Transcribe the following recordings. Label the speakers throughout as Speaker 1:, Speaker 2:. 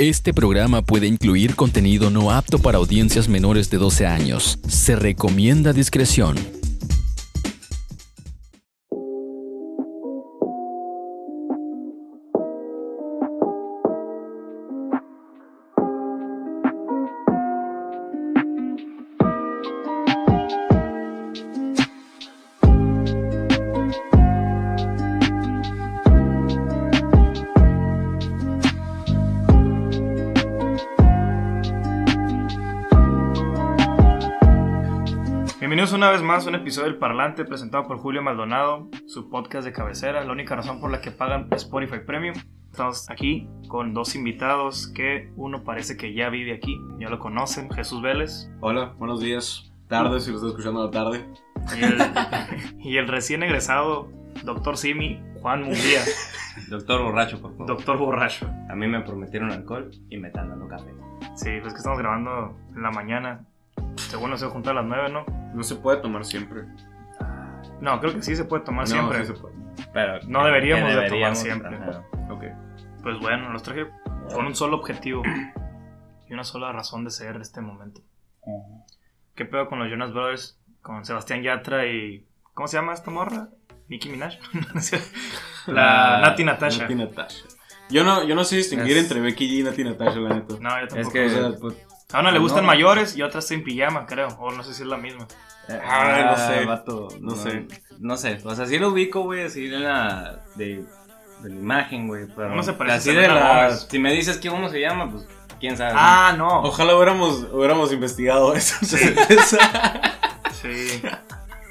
Speaker 1: Este programa puede incluir contenido no apto para audiencias menores de 12 años. Se recomienda discreción.
Speaker 2: Episodio del Parlante presentado por Julio Maldonado, su podcast de cabecera, la única razón por la que pagan Spotify Premium. Estamos aquí con dos invitados que uno parece que ya vive aquí, ya lo conocen, Jesús Vélez
Speaker 3: Hola, buenos días. Tarde, si lo estás escuchando a la tarde.
Speaker 2: y el, y el recién egresado Doctor Simi, Juan Munguía,
Speaker 4: Doctor borracho, por favor.
Speaker 2: Doctor Borracho.
Speaker 4: A mí me prometieron alcohol y me están dando café.
Speaker 2: Sí, pues que estamos grabando en la mañana. Según nos se juntar a las 9, ¿no?
Speaker 3: No se puede tomar siempre.
Speaker 2: No, creo que sí se puede tomar
Speaker 3: no,
Speaker 2: siempre.
Speaker 3: sí se puede.
Speaker 4: Pero
Speaker 2: No deberíamos
Speaker 4: que
Speaker 2: de tomar siempre.
Speaker 4: ajá.
Speaker 3: Ok.
Speaker 2: Pues bueno, los traje con un solo objetivo y una sola razón de ser este momento. ¿Qué pedo con los Jonas Brothers? Con Sebastián Yatra y. ¿Cómo se llama esta morra? Nicki Minaj. la Nati Natasha.
Speaker 3: Nati Natasha. Yo no, yo no sé distinguir
Speaker 4: Es-
Speaker 3: entre Becky G y Nati Natasha, la neta.
Speaker 2: No, yo
Speaker 4: Es
Speaker 2: tampoco.
Speaker 4: que. Pues,
Speaker 2: A una le gustan
Speaker 4: no.
Speaker 2: mayores y otra está en pijama, creo. O no sé si es la misma.
Speaker 3: Ay, no sé.
Speaker 4: vato,
Speaker 3: No sé.
Speaker 4: No sé. O sea, sí lo ubico, güey, así de la. de, de la imagen, güey. Pero.
Speaker 2: Uno se parece
Speaker 4: así
Speaker 2: a
Speaker 4: de la. Si me dices que uno se llama, pues. Quién sabe.
Speaker 2: Ah, no.
Speaker 3: Ojalá hubiéramos, hubiéramos investigado eso.
Speaker 2: Sí. Sí.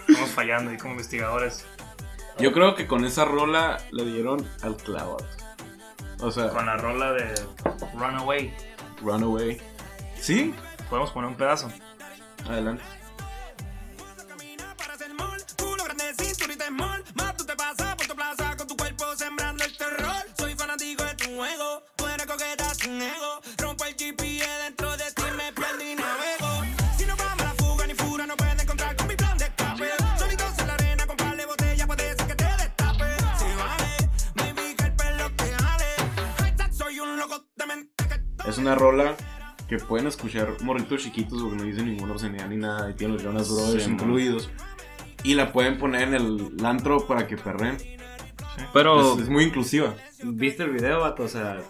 Speaker 2: Estamos fallando ahí como investigadores.
Speaker 3: Yo creo que con esa rola le dieron al clavo. O sea,
Speaker 2: Con la rola de Runaway.
Speaker 3: Runaway. ¿Sí?
Speaker 2: Podemos poner un pedazo.
Speaker 3: Adelante.
Speaker 5: para hacer mall, culo grande, cinturita small, más tú te pasas por tu plaza con tu cuerpo sembrando el terror. Soy fanático de tu juego, tú eres coqueta sin ego, rompo el GPS dentro de ti me pierdo y navego. Si no vamos a la fuga ni fura no puedes encontrar con mi plan de escape. Solitos en la arena con par de botella puede ser que te destape. Si vale, baby que el pelo te jale. Hashtag soy un loco de mente que
Speaker 3: Es una rola que pueden escuchar morritos chiquitos porque no dice ninguna obscenidad ni nada. Y tiene los Jonas Brothers
Speaker 4: Sí,
Speaker 3: incluidos. Y la pueden poner en el antro para que perren.
Speaker 4: Pero.
Speaker 3: Es, es muy inclusiva.
Speaker 4: ¿Viste el video, vato? O sea.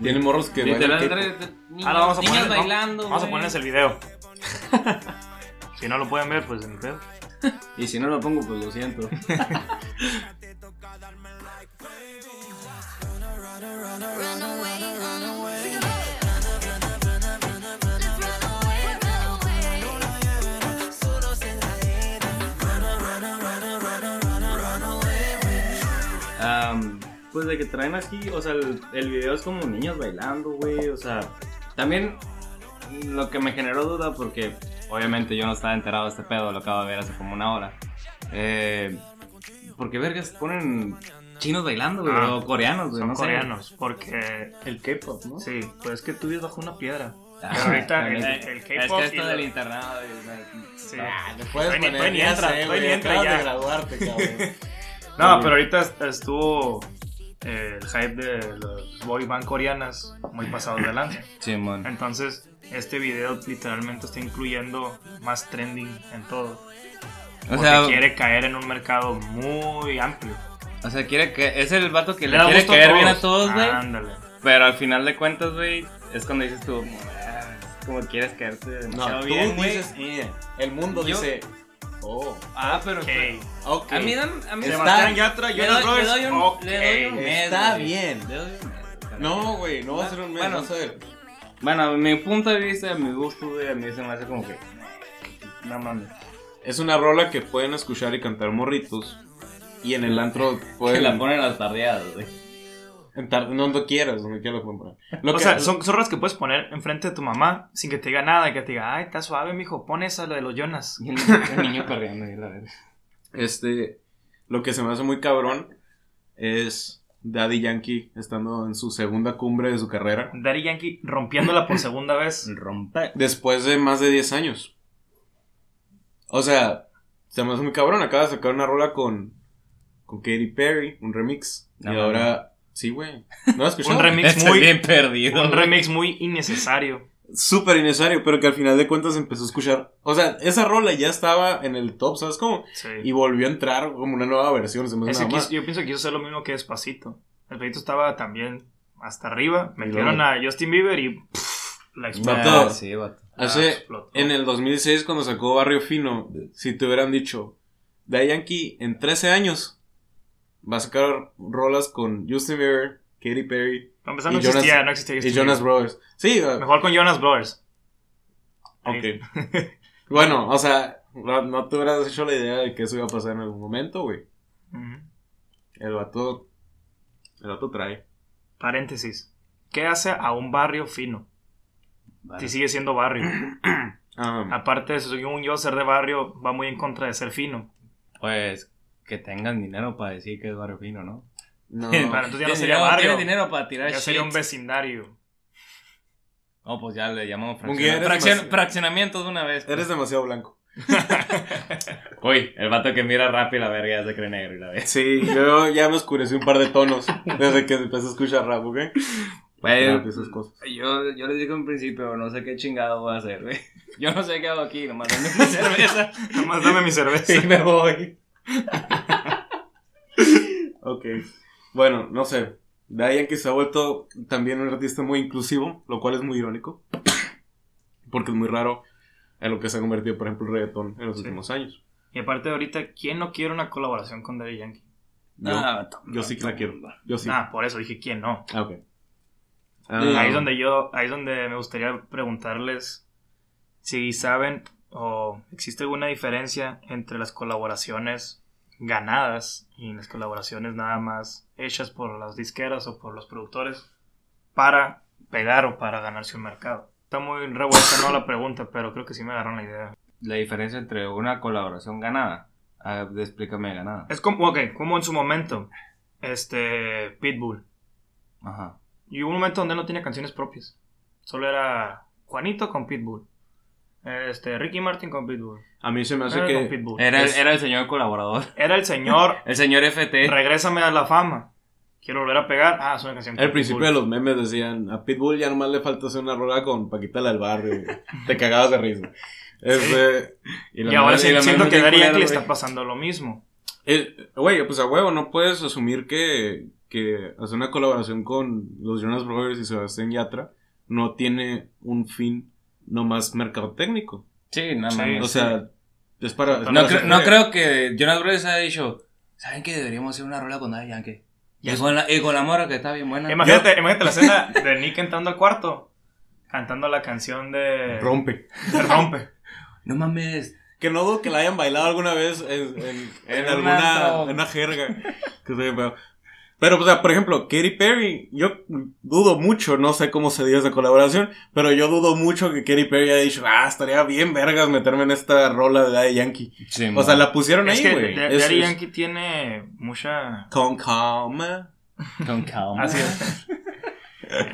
Speaker 3: Tiene morros que
Speaker 4: Literal,
Speaker 3: bailan
Speaker 4: niños,
Speaker 2: Ahora vamos a poner, ¿no?
Speaker 4: bailando.
Speaker 2: Vamos a ponerles el video. si no lo pueden ver, pues en pedo.
Speaker 4: Y si no lo pongo, pues lo siento. pues de que traen aquí, o sea, el, el video es como niños bailando, güey, o sea, también lo que me generó duda porque obviamente yo no estaba enterado de este pedo, lo acabo de ver hace como una hora. Eh, porque vergas ponen chinos bailando, güey,
Speaker 2: Ah,
Speaker 4: o coreanos, güey,
Speaker 2: Son
Speaker 4: no sé.
Speaker 2: coreanos, porque
Speaker 3: El K-pop, ¿no?
Speaker 2: sí, pues que tú vives bajo una piedra.
Speaker 4: Ah,
Speaker 2: Pero ahorita el, el
Speaker 4: Es
Speaker 2: K-pop
Speaker 4: que
Speaker 2: y
Speaker 4: esto
Speaker 2: lo-
Speaker 4: del internado, güey,
Speaker 2: Sí.
Speaker 3: Ah,
Speaker 2: ni- todavía ni entra, ya.
Speaker 3: de graduarte, cabrón.
Speaker 2: No, pero ahorita est- estuvo el hype de los boy band coreanas muy pasado de lanza.
Speaker 4: Simón.
Speaker 2: Entonces, este video literalmente está incluyendo más trending en todo.
Speaker 4: O sea,
Speaker 2: quiere caer en un mercado muy amplio.
Speaker 4: o sea, quiere que es el vato que le,
Speaker 2: da
Speaker 4: quiere
Speaker 2: gusto
Speaker 4: caer bien a todos, güey.
Speaker 2: Ándale.
Speaker 4: Pero al final de cuentas, güey, es cuando dices tú, "Ah, como quieres caerte
Speaker 3: No,
Speaker 4: demasiado
Speaker 3: tú
Speaker 4: bien, güey.
Speaker 3: dices, el mundo
Speaker 4: Yo-
Speaker 3: dice, oh,
Speaker 4: Ah, pero
Speaker 2: Ok.
Speaker 3: ok.
Speaker 4: a mí dan, a mí
Speaker 3: Está-
Speaker 2: Sebastián Yatra,
Speaker 4: le
Speaker 2: Jonas
Speaker 4: doy, le
Speaker 2: Brothers.
Speaker 4: doy un,
Speaker 2: ok.
Speaker 4: le doy un mes,
Speaker 3: Está
Speaker 4: güey.
Speaker 3: bien.
Speaker 4: Le doy un mes.
Speaker 3: No, güey, no va a ser un mes,
Speaker 4: Bueno.
Speaker 3: vas a ver.
Speaker 4: Bueno, a mi punto de vista, a mi gusto, güey, a mí se me hace como que no mames.
Speaker 3: Es una rola que pueden escuchar y cantar morritos. Y en el antro
Speaker 4: Que
Speaker 3: pueden.
Speaker 4: la ponen las tardeadas, güey.
Speaker 3: En tar- no, donde quieras, donde quieras lo pueden poner. Lo
Speaker 2: O
Speaker 3: que-
Speaker 2: sea, son, son rolas que puedes poner enfrente de tu mamá sin que te diga nada y que te diga, ay, está suave, mijo, pon esa, la de los Jonas.
Speaker 4: Y el niño, el niño perreando ahí, la verdad.
Speaker 3: Este. Lo que se me hace muy cabrón es Daddy Yankee estando en su segunda cumbre de su carrera.
Speaker 2: Daddy Yankee rompiéndola por segunda vez.
Speaker 4: Rompe.
Speaker 3: Después de más de 10 años. O sea, se me hace muy cabrón. Acaba de sacar una rola con, con Katy Perry, un remix.
Speaker 4: No,
Speaker 3: y
Speaker 4: no,
Speaker 3: ahora Sí, güey. ¿No has escuchado?
Speaker 2: Un remix muy,
Speaker 4: bien perdido.
Speaker 2: un
Speaker 4: güey.
Speaker 2: remix muy innecesario.
Speaker 3: Súper innecesario, pero que al final de cuentas empezó a escuchar. O sea, esa rola ya estaba en el top, ¿sabes cómo?
Speaker 2: Sí.
Speaker 3: Y volvió a entrar como una nueva versión. Se me hace
Speaker 2: Ese
Speaker 3: nada
Speaker 2: quiso-
Speaker 3: más.
Speaker 2: yo pienso que quiso hacer lo mismo que Despacito. El proyecto estaba también hasta arriba. Metieron a Justin Bieber y pff, la explotó.
Speaker 4: Ah, sí, vato.
Speaker 3: Hace,
Speaker 2: explotó.
Speaker 3: en el 2006, cuando sacó Barrio Fino, si te hubieran dicho, Daddy Yankee en 13 años va a sacar rolas con Justin Bieber, Katy Perry
Speaker 2: Para empezar, no
Speaker 3: y Jonas-
Speaker 2: existía, no existía
Speaker 3: y Jonas
Speaker 2: Bieber.
Speaker 3: Brothers. Sí, uh,
Speaker 2: Mejor con Jonas Brothers.
Speaker 3: ok. bueno, o sea, no, no te hubieras hecho la idea de que eso iba a pasar en algún momento, güey. El vato, el vato trae.
Speaker 2: Paréntesis. ¿Qué hace a un barrio fino?
Speaker 4: Vale.
Speaker 2: Si sigue siendo barrio.
Speaker 3: Ah,
Speaker 2: Aparte de eso, según yo, ser de barrio va muy en contra de ser fino.
Speaker 4: Pues que tengan dinero para decir que es barrio fino, ¿no?
Speaker 3: no.
Speaker 2: Bueno, entonces ya no sería
Speaker 4: dinero-
Speaker 2: barrio.
Speaker 4: tienen dinero para tirar
Speaker 2: Ya sería un
Speaker 4: shit.
Speaker 2: vecindario.
Speaker 4: No, pues ya le llamamos fraccion- fraccionamiento de una vez.
Speaker 3: Eres demasiado blanco.
Speaker 4: Uy, el vato que mira rap y la verga ya se cree negro y la vez.
Speaker 3: Sí, yo ya me oscurecí un par de tonos desde que empecé a escuchar rap, ¿ok? Cosas.
Speaker 4: yo, yo les dije en principio, no sé qué chingado voy a hacer, güey. Yo no sé qué hago aquí, nomás dame mi cerveza
Speaker 2: Nomás dame mi cerveza.
Speaker 4: y me voy.
Speaker 3: Ok. Bueno, no sé. Daddy Yankee se ha vuelto también un artista muy inclusivo, lo cual es muy irónico. Porque es muy raro en lo que se ha convertido, por ejemplo, el reggaetón en los
Speaker 2: Sí.
Speaker 3: últimos años.
Speaker 2: Y aparte de ahorita, ¿quién no quiere una colaboración con Daddy Yankee?
Speaker 3: Yo,
Speaker 4: Ah,
Speaker 3: yo sí que la quiero. Yo sí.
Speaker 2: Ah, por eso dije quién no.
Speaker 3: Ah, ok.
Speaker 2: Ahí es donde yo, ahí es donde me gustaría preguntarles si saben o existe alguna diferencia entre las colaboraciones ganadas y las colaboraciones nada más hechas por las disqueras o por los productores para pegar o para ganarse un mercado. Está muy revuelta no la pregunta, pero creo que sí me agarraron la idea.
Speaker 4: La diferencia entre una colaboración ganada. Explícame ganada.
Speaker 2: Es como, ok, como en su momento, este, Pitbull.
Speaker 4: Ajá.
Speaker 2: Y hubo un momento donde no tenía canciones propias. Solo era Juanito con Pitbull. Este, Ricky Martin con Pitbull.
Speaker 3: A mí se me hace
Speaker 2: Era
Speaker 3: que.
Speaker 4: Era,
Speaker 3: Es-
Speaker 4: era el señor colaborador.
Speaker 2: Era el señor,
Speaker 4: El señor FT.
Speaker 2: regrésame a la fama. Quiero volver a pegar. Ah, es una canción con
Speaker 3: Al principio de los memes decían, a Pitbull ya nomás le falta hacer una rola con Paquita la del barrio. güey". Te cagabas de risa. Este,
Speaker 2: Y, ahora sí- siento que le
Speaker 3: güey.
Speaker 2: está pasando lo mismo.
Speaker 3: Eh, Güey, pues a huevo, no puedes asumir que, que hacer una colaboración con los Jonas Brothers y Sebastián Yatra no tiene un fin nomás mercadotecnico.
Speaker 4: Sí, nada
Speaker 2: Sí,
Speaker 4: más.
Speaker 3: O sea, es para... es
Speaker 2: No
Speaker 4: No,
Speaker 3: para
Speaker 4: cre-
Speaker 3: hacer-
Speaker 4: no creo que Jonas Brothers haya dicho, ¿saben que deberíamos hacer una rola con Daddy Yankee? Y con, la, y con la morra que está bien buena.
Speaker 2: Imagínate, imagínate la escena de Nick entrando al cuarto, cantando la canción de...
Speaker 3: Rompe.
Speaker 2: de Rompe.
Speaker 4: No mames.
Speaker 3: Que no dudo que la hayan bailado alguna vez en, en- alguna
Speaker 4: una
Speaker 3: jerga. Que se- pero, o sea, por ejemplo, Katy Perry, yo dudo mucho, no sé cómo se dio esa colaboración, pero yo dudo mucho que Katy Perry haya dicho, ah, estaría bien vergas meterme en esta rola de Daddy Yankee.
Speaker 4: Sí,
Speaker 3: O sea, la pusieron
Speaker 2: Es
Speaker 3: ahí, güey. Es-
Speaker 2: Daddy
Speaker 3: es-
Speaker 2: Yankee tiene mucha...
Speaker 3: Con calma.
Speaker 4: Con calma.
Speaker 2: Así es.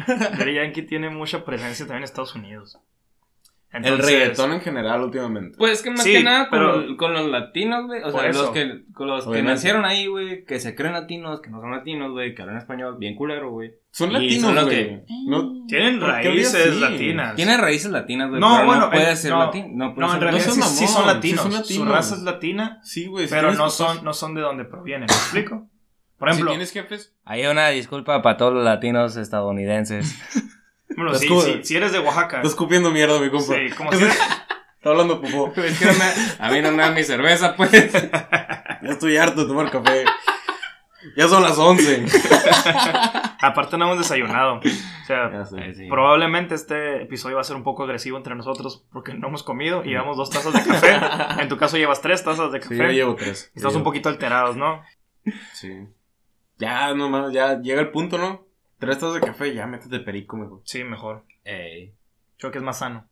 Speaker 2: Daddy Yankee tiene mucha presencia también en Estados Unidos.
Speaker 3: El reggaetón en general últimamente.
Speaker 4: Pues que más
Speaker 2: Sí,
Speaker 4: que nada con,
Speaker 2: pero-
Speaker 4: los- con los latinos, güey. O sea,
Speaker 2: eso.
Speaker 4: los que, con los que nacieron ahí, güey, que se creen latinos, que no son latinos, güey, que hablan español, bien culero, güey.
Speaker 3: Son
Speaker 4: Y
Speaker 3: latinos,
Speaker 4: son
Speaker 3: güey.
Speaker 4: que-
Speaker 3: No,
Speaker 2: Tienen
Speaker 3: ¿Por qué
Speaker 2: raíces latinas.
Speaker 4: Tiene raíces latinas, güey.
Speaker 2: No,
Speaker 4: pero
Speaker 2: bueno,
Speaker 4: no puede
Speaker 2: eh,
Speaker 4: ser
Speaker 2: no.
Speaker 4: latino. No,
Speaker 2: No, en realidad
Speaker 3: No
Speaker 2: sí, sí son latinos.
Speaker 3: sí son
Speaker 2: Su
Speaker 3: latinos.
Speaker 2: raza es latina,
Speaker 3: sí, güey. si
Speaker 2: pero no son, no son de donde provienen. ¿Me explico? Por ejemplo,
Speaker 3: Si tienes jefes,
Speaker 4: Hay una disculpa para todos los latinos estadounidenses.
Speaker 2: bueno, si,
Speaker 3: como-
Speaker 2: si- si eres de Oaxaca,
Speaker 3: estás escupiendo mierda, mi compa.
Speaker 2: sí, como si eres-
Speaker 3: Está hablando popó.
Speaker 4: es que no me- a mí no me da mi cerveza, pues.
Speaker 3: Ya estoy harto de tomar café. Ya son las 11.
Speaker 2: aparte no hemos desayunado. O sea,
Speaker 3: sé.
Speaker 4: Eh, sí.
Speaker 2: probablemente este episodio va a ser un poco agresivo entre nosotros porque no hemos comido y llevamos dos tazas de café. En tu caso llevas tres tazas de
Speaker 3: Sí,
Speaker 2: café.
Speaker 3: yo llevo tres.
Speaker 2: Estamos
Speaker 3: Yo
Speaker 2: un
Speaker 3: llevo-
Speaker 2: poquito alterados, ¿no?
Speaker 3: Sí. Ya, nomás, ya llega el punto, ¿no? Tres tazas de café, ya métete perico, mejor.
Speaker 2: Sí, mejor.
Speaker 4: Ey.
Speaker 2: Creo que es más sano.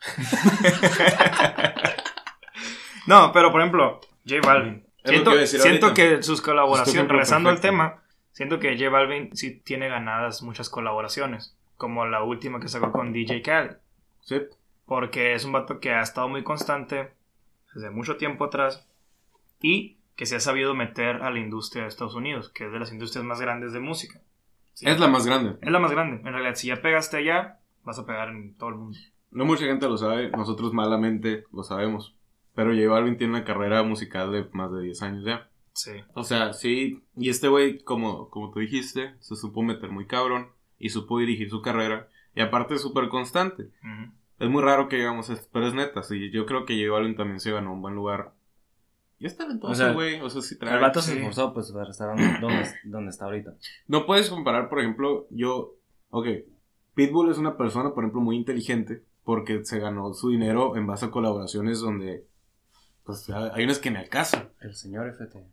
Speaker 2: no, pero por ejemplo, J Balvin.
Speaker 3: Es
Speaker 2: Siento,
Speaker 3: que
Speaker 2: siento que sus colaboraciones, regresando al tema, siento que J Balvin sí tiene ganadas muchas colaboraciones. Como la última que sacó con DJ Khaled.
Speaker 3: Sí.
Speaker 2: Porque es un vato que ha estado muy constante desde mucho tiempo atrás. Y que se ha sabido meter a la industria de Estados Unidos, que es de las industrias más grandes de música.
Speaker 3: Es la más grande.
Speaker 2: Es la más grande. En realidad, si ya pegaste allá, vas a pegar en todo el mundo.
Speaker 3: No mucha gente lo sabe, nosotros malamente lo sabemos. Pero J Balvin tiene una carrera musical de más de 10 años ya.
Speaker 2: Sí.
Speaker 3: O sea, sí. Y este güey, como, como tú dijiste, se supo meter muy cabrón y supo dirigir su carrera. Y aparte es súper constante. Es muy raro que digamos pero es neta. Sí, yo creo que J Balvin también se ganó un buen lugar. Y es talentoso,
Speaker 4: O sea,
Speaker 3: güey. O sea, sí trae.
Speaker 4: El vato se esforzó, pues, para estar donde, donde- está ahorita.
Speaker 3: No puedes comparar, por ejemplo, yo. Ok, Pitbull es una persona, por ejemplo, muy inteligente porque se ganó su dinero en base a colaboraciones donde. Pues hay unas que me acaso.
Speaker 4: El señor FT.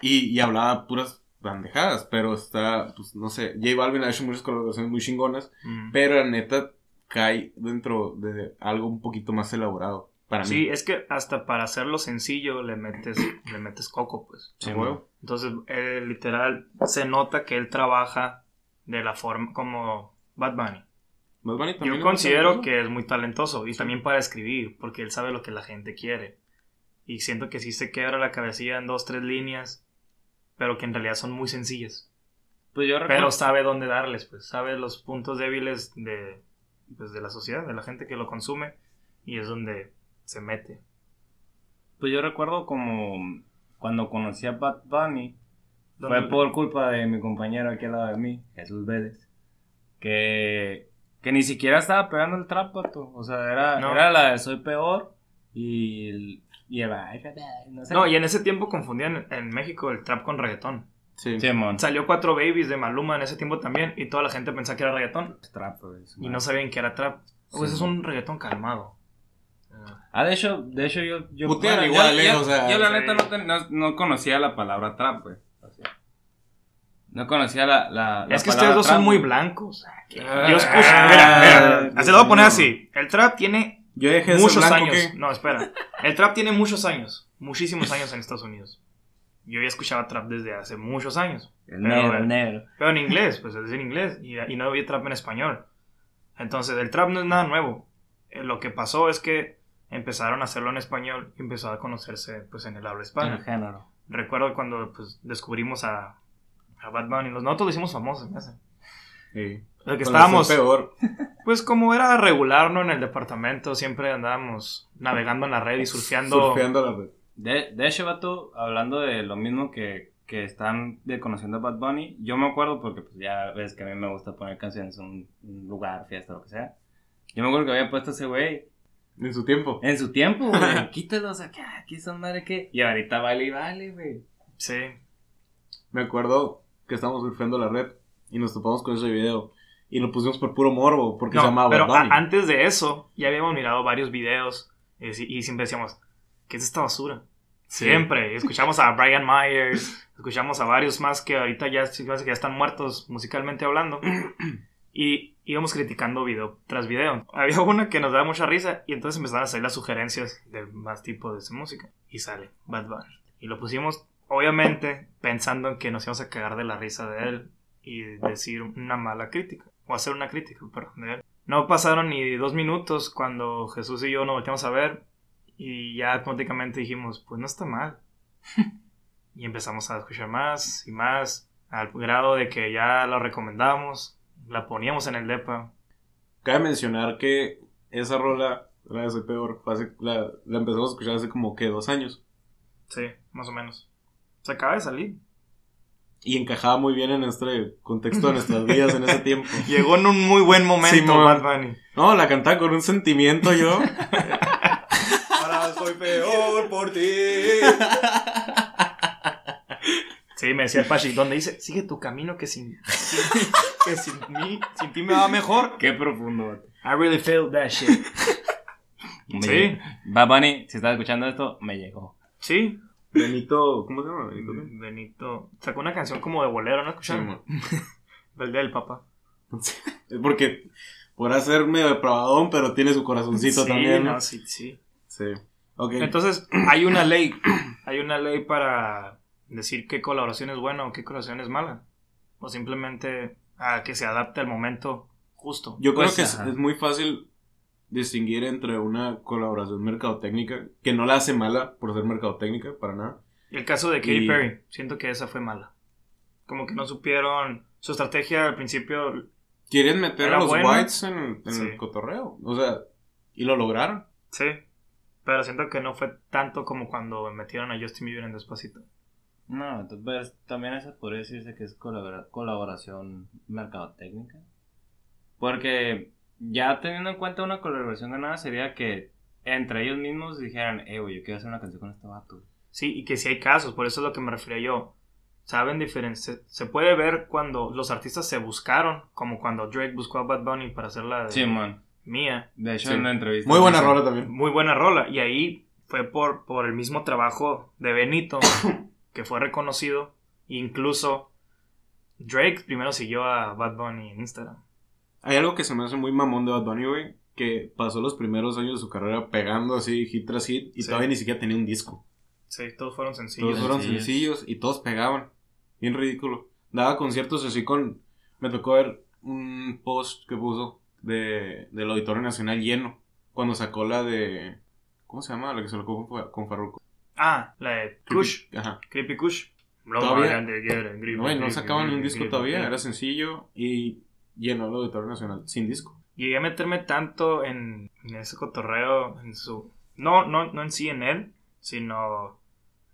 Speaker 3: Y, y hablaba puras bandejadas, pero está, pues no sé. J Balvin ha hecho muchas colaboraciones muy chingonas,
Speaker 2: Ujú.
Speaker 3: pero la neta cae dentro de algo un poquito más elaborado. Para mí.
Speaker 2: Sí, es que hasta para hacerlo sencillo le metes, le metes coco, pues.
Speaker 3: Sí, güey.
Speaker 2: Entonces, eh, literal, se nota que él trabaja de la forma como Bad Bunny.
Speaker 3: Bad Bunny también
Speaker 2: Yo considero
Speaker 3: talentoso.
Speaker 2: que es muy talentoso y también para escribir, porque él sabe lo que la gente quiere. Y siento que sí se quebra la cabecilla en dos, tres líneas, pero que en realidad son muy sencillas.
Speaker 4: Pues yo recuerdo.
Speaker 2: Pero sabe dónde darles, pues sabe los puntos débiles de, pues, de la sociedad, de la gente que lo consume, y es donde se mete.
Speaker 4: Pues yo recuerdo como cuando conocí a Bad Bunny, fue por culpa de mi compañero aquí al lado de mí, Jesús Vélez, que, que ni siquiera estaba pegando el trap, vato. O sea, era,
Speaker 2: No.
Speaker 4: era la de Soy Peor y el... Y el no sé.
Speaker 2: No, y en ese tiempo confundían en México el trap con reggaetón.
Speaker 3: Sí.
Speaker 4: Simón.
Speaker 2: Salió Cuatro Babies de Maluma en ese tiempo también, y toda la gente pensaba que era reggaetón,
Speaker 4: Trap, pues,
Speaker 2: y no sabían que era trap. Pues
Speaker 4: Sí.
Speaker 2: es un reggaetón calmado.
Speaker 4: Ah, de hecho, de hecho yo... yo bueno,
Speaker 3: igual,
Speaker 4: yo,
Speaker 3: eh,
Speaker 4: yo-
Speaker 3: o sea,
Speaker 4: yo la neta no, ten- no, no conocía la palabra trap, güey. No conocía la, la, la
Speaker 2: es que
Speaker 4: palabra
Speaker 2: ustedes dos
Speaker 4: trap,
Speaker 2: son muy blancos.
Speaker 3: Ah,
Speaker 2: Yo escucho. Mira, mira, se lo voy a poner
Speaker 3: no.
Speaker 2: así. El trap tiene
Speaker 3: Yo dejé de ser
Speaker 2: muchos
Speaker 3: blanco,
Speaker 2: años.
Speaker 3: ¿qué?
Speaker 2: No, espera. El trap tiene muchos años. Muchísimos años en Estados Unidos. Yo ya escuchaba trap desde hace muchos años.
Speaker 4: El
Speaker 2: Pero,
Speaker 4: negro,
Speaker 2: eh,
Speaker 4: el negro.
Speaker 2: Pero en inglés, pues es en inglés. Y, y no había trap en español. Entonces, el trap no es nada nuevo. Eh, lo que pasó es que empezaron a hacerlo en español y empezó a conocerse pues en el habla
Speaker 4: El
Speaker 2: hispana.
Speaker 4: género.
Speaker 2: Recuerdo cuando pues descubrimos a, a Bad Bunny. Los- Nosotros lo hicimos famoso, se me hace.
Speaker 3: Sí.
Speaker 2: Lo que
Speaker 3: Con
Speaker 2: estábamos...
Speaker 3: el peor.
Speaker 2: Pues como era regular, ¿no? En el departamento siempre andábamos navegando en la red y surfeando.
Speaker 3: Surfeando la red.
Speaker 4: De, de hecho, vato, hablando de lo mismo que, que están de conociendo a Bad Bunny, yo me acuerdo porque pues, ya ves que a mí me gusta poner canciones en un, un lugar, fiesta, lo que sea. Yo me acuerdo que había puesto a ese güey
Speaker 3: En su tiempo.
Speaker 4: en su tiempo, güey. Quítalos acá, aquí son madre que. Y ahorita vale y vale, güey.
Speaker 2: Sí.
Speaker 3: Me acuerdo que estábamos surfeando la red y nos topamos con ese video. Y lo pusimos por puro morbo, porque
Speaker 2: No,
Speaker 3: se llamaba
Speaker 2: pero
Speaker 3: Bad Bunny.
Speaker 2: a- antes de eso, ya habíamos mirado varios videos y, si- y siempre decíamos, ¿qué es esta basura?
Speaker 3: Sí.
Speaker 2: Siempre. Escuchamos a Brian Myers, escuchamos a varios más que ahorita ya, ya están muertos musicalmente hablando. Y íbamos criticando video tras video. Había una que nos daba mucha risa y entonces empezaron a salir las sugerencias de más tipo de música. Y sale Bad Bunny. Y lo pusimos, obviamente, pensando en que nos íbamos a cagar de la risa de él y decir una mala crítica. O hacer una crítica, perdón, de él. No pasaron ni dos minutos cuando Jesús y yo nos volteamos a ver y ya automáticamente dijimos, pues no está mal. y empezamos a escuchar más y más, al grado de que ya lo recomendamos, la poníamos en el depa.
Speaker 3: Cabe mencionar que esa rola, la de Soy Peor, hace- la, la empezamos a escuchar hace como que dos años.
Speaker 2: Sí, más o menos. Se acaba de salir.
Speaker 3: Y encajaba muy bien en este contexto de nuestras vidas en ese tiempo.
Speaker 2: Llegó en un muy buen momento,
Speaker 3: Simón.
Speaker 2: Bad Bunny.
Speaker 3: No, la cantaba con un sentimiento yo.
Speaker 2: Ahora soy peor por ti. Sí, me decía el Pachi, donde dice, sigue tu camino que sin, sin- que sin mí, sin ti me va mejor.
Speaker 4: Qué profundo.
Speaker 2: I really feel that shit.
Speaker 4: Me
Speaker 2: Sí.
Speaker 4: llegó. Bad Bunny, si estás escuchando esto, me llegó.
Speaker 2: Sí,
Speaker 3: Benito, ¿cómo se llama? Benito.
Speaker 2: sacó una canción como de bolero, ¿no
Speaker 3: Sí,
Speaker 2: escucharon?
Speaker 3: mo.
Speaker 2: Del día del papá.
Speaker 3: Es porque podrá ser medio depravadón, pero tiene su corazoncito
Speaker 2: sí,
Speaker 3: también. ¿no?
Speaker 2: no, sí, sí.
Speaker 3: Sí.
Speaker 2: Entonces, hay una ley. Hay una ley para decir qué colaboración es buena o qué colaboración es mala. O simplemente a que se adapte al momento justo.
Speaker 3: Yo creo
Speaker 4: Pues,
Speaker 3: que es, muy fácil distinguir entre una colaboración mercadotécnica, que no la hace mala por ser mercadotécnica, para nada.
Speaker 2: El caso de Katy
Speaker 3: Y-
Speaker 2: Perry, siento que esa fue mala. Como que no supieron su estrategia al principio,
Speaker 3: Quieren meter a los
Speaker 2: buena.
Speaker 3: whites en, en
Speaker 2: Sí.
Speaker 3: el cotorreo. O sea, y lo lograron.
Speaker 2: sí, pero siento que no fue tanto como cuando metieron a Justin Bieber en Despacito.
Speaker 4: No, entonces pues, también eso podría decirse que es colabora- colaboración mercadotécnica. Porque ya teniendo en cuenta una colaboración ganada sería que entre ellos mismos dijeran, eh, güey, yo quiero hacer una canción con este vato.
Speaker 2: Sí, y que sí hay casos, por eso es lo que me refería yo. Saben diferenciar. Se puede ver cuando los artistas se buscaron, como cuando Drake buscó a Bad Bunny para hacer la de
Speaker 4: Sí, man.
Speaker 2: Mía.
Speaker 4: De hecho,
Speaker 3: Sí.
Speaker 4: en la entrevista.
Speaker 3: Muy buena rola también.
Speaker 2: Muy buena rola. Y ahí fue por, por el mismo trabajo de Benito, que fue reconocido. Incluso Drake primero siguió a Bad Bunny en Instagram.
Speaker 3: Hay algo que se me hace muy mamón de Bad Bunny, güey. Que pasó los primeros años de su carrera pegando así hit tras hit y
Speaker 2: Sí.
Speaker 3: todavía ni siquiera tenía un disco.
Speaker 2: Sí, todos fueron sencillos.
Speaker 3: Todos fueron
Speaker 4: sencillos.
Speaker 3: sencillos y todos pegaban. Bien ridículo. Daba conciertos así con. Me tocó ver un post que puso de, del Auditorio Nacional lleno. Cuando sacó la de. ¿Cómo se llama? La que se lo con, con Farruko.
Speaker 2: Ah, la de Kush,
Speaker 3: Ajá.
Speaker 2: Creepy Kush.
Speaker 3: Todavía-
Speaker 2: No,
Speaker 3: No, y no sacaban ni un disco todavía. Era sencillo y llenó el Auditorio Nacional sin disco.
Speaker 2: Llegué a meterme tanto en, en ese cotorreo, en su... No, no, no en sí en él, sino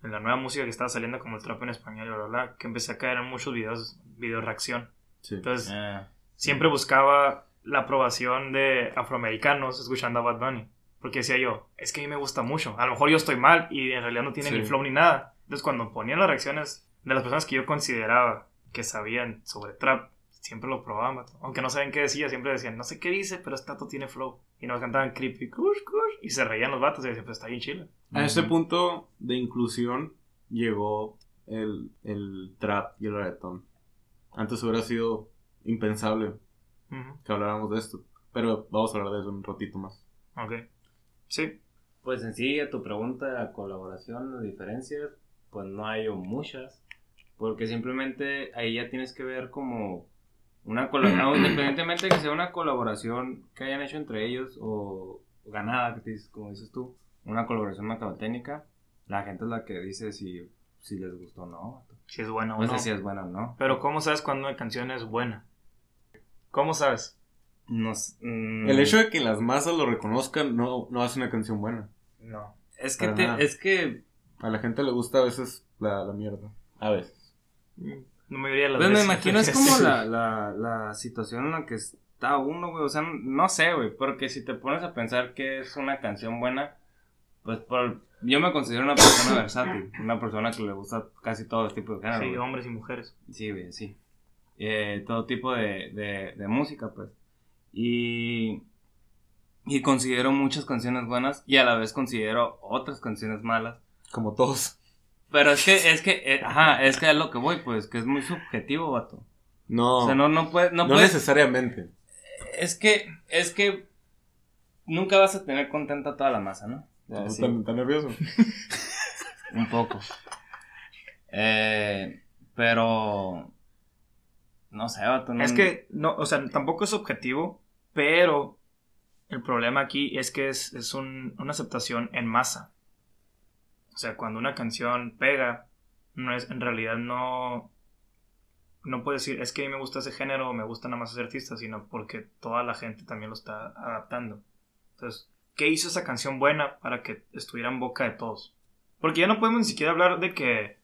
Speaker 2: en la nueva música que estaba saliendo como el trap en español bla, bla, bla, que empecé a caer en muchos videos, video reacción.
Speaker 3: Sí.
Speaker 2: Entonces,
Speaker 4: Ah,
Speaker 2: siempre buscaba la aprobación de afroamericanos escuchando a Bad Bunny. Porque decía yo, es que a mí me gusta mucho. A lo mejor yo estoy mal y en realidad no tiene
Speaker 3: Sí.
Speaker 2: ni flow ni nada. Entonces cuando ponían las reacciones de las personas que yo consideraba que sabían sobre trap, siempre lo probaban. Aunque no saben qué decía, siempre decían, no sé qué dice, pero este tato tiene flow. Y nos cantaban creepy, kush, kush. Y se reían los vatos y decían, pues está bien chido.
Speaker 3: A ese punto de inclusión llegó el, el trap y el reggaetón. Antes hubiera sido impensable que habláramos de esto. Pero vamos a hablar de eso un ratito más.
Speaker 2: Ok. Sí.
Speaker 4: Pues en sí, a tu pregunta de la colaboración, las diferencias, pues no hay o muchas. Porque simplemente ahí ya tienes que ver como una colaboración, independientemente de que sea una colaboración que hayan hecho entre ellos o ganada, como dices tú, una colaboración mercadotécnica, la gente es la que dice si, si les gustó o no.
Speaker 2: Si es bueno o
Speaker 4: No
Speaker 2: no.
Speaker 4: sé si es buena o no.
Speaker 2: Pero ¿cómo sabes cuando una canción es buena? ¿Cómo sabes?
Speaker 4: No s- mm,
Speaker 3: El hecho de que las masas lo reconozcan no, no hace una canción buena.
Speaker 2: No.
Speaker 4: es que, te- es que
Speaker 3: A la gente le gusta a veces la, la mierda. A veces.
Speaker 2: No me diría las
Speaker 4: Pues me imagino es como la, la, la situación en la que está uno, güey. O sea, no sé, güey. Porque si te pones a pensar que es una canción buena, pues por, yo me considero una persona versátil. Una persona que le gusta casi todo tipo de género.
Speaker 2: Sí, hombres y mujeres.
Speaker 4: Sí, güey, sí. Eh, todo tipo de, de, de música, pues. Y, y considero muchas canciones buenas y a la vez considero otras canciones malas.
Speaker 3: Como todos.
Speaker 4: Pero es que, es que, eh, ajá, es que es lo que voy, pues, que es muy subjetivo, vato.
Speaker 3: No,
Speaker 4: O sea, no, no puedes, no
Speaker 3: no
Speaker 4: puedes,
Speaker 3: necesariamente.
Speaker 4: es que, es que nunca vas a tener contenta toda la masa, ¿no?
Speaker 3: ¿Estás tan, tan nervioso?
Speaker 4: un poco. Eh, pero, no sé, vato, no-
Speaker 2: Es que, no, o sea, tampoco es objetivo, pero el problema aquí es que es, es un- una aceptación en masa. O sea, cuando una canción pega, no es, en realidad no, no puedes decir, es que a mí me gusta ese género o me gusta nada más ese artista, sino porque toda la gente también lo está adaptando. Entonces, ¿qué hizo esa canción buena para que estuviera en boca de todos? Porque ya no podemos ni siquiera hablar de que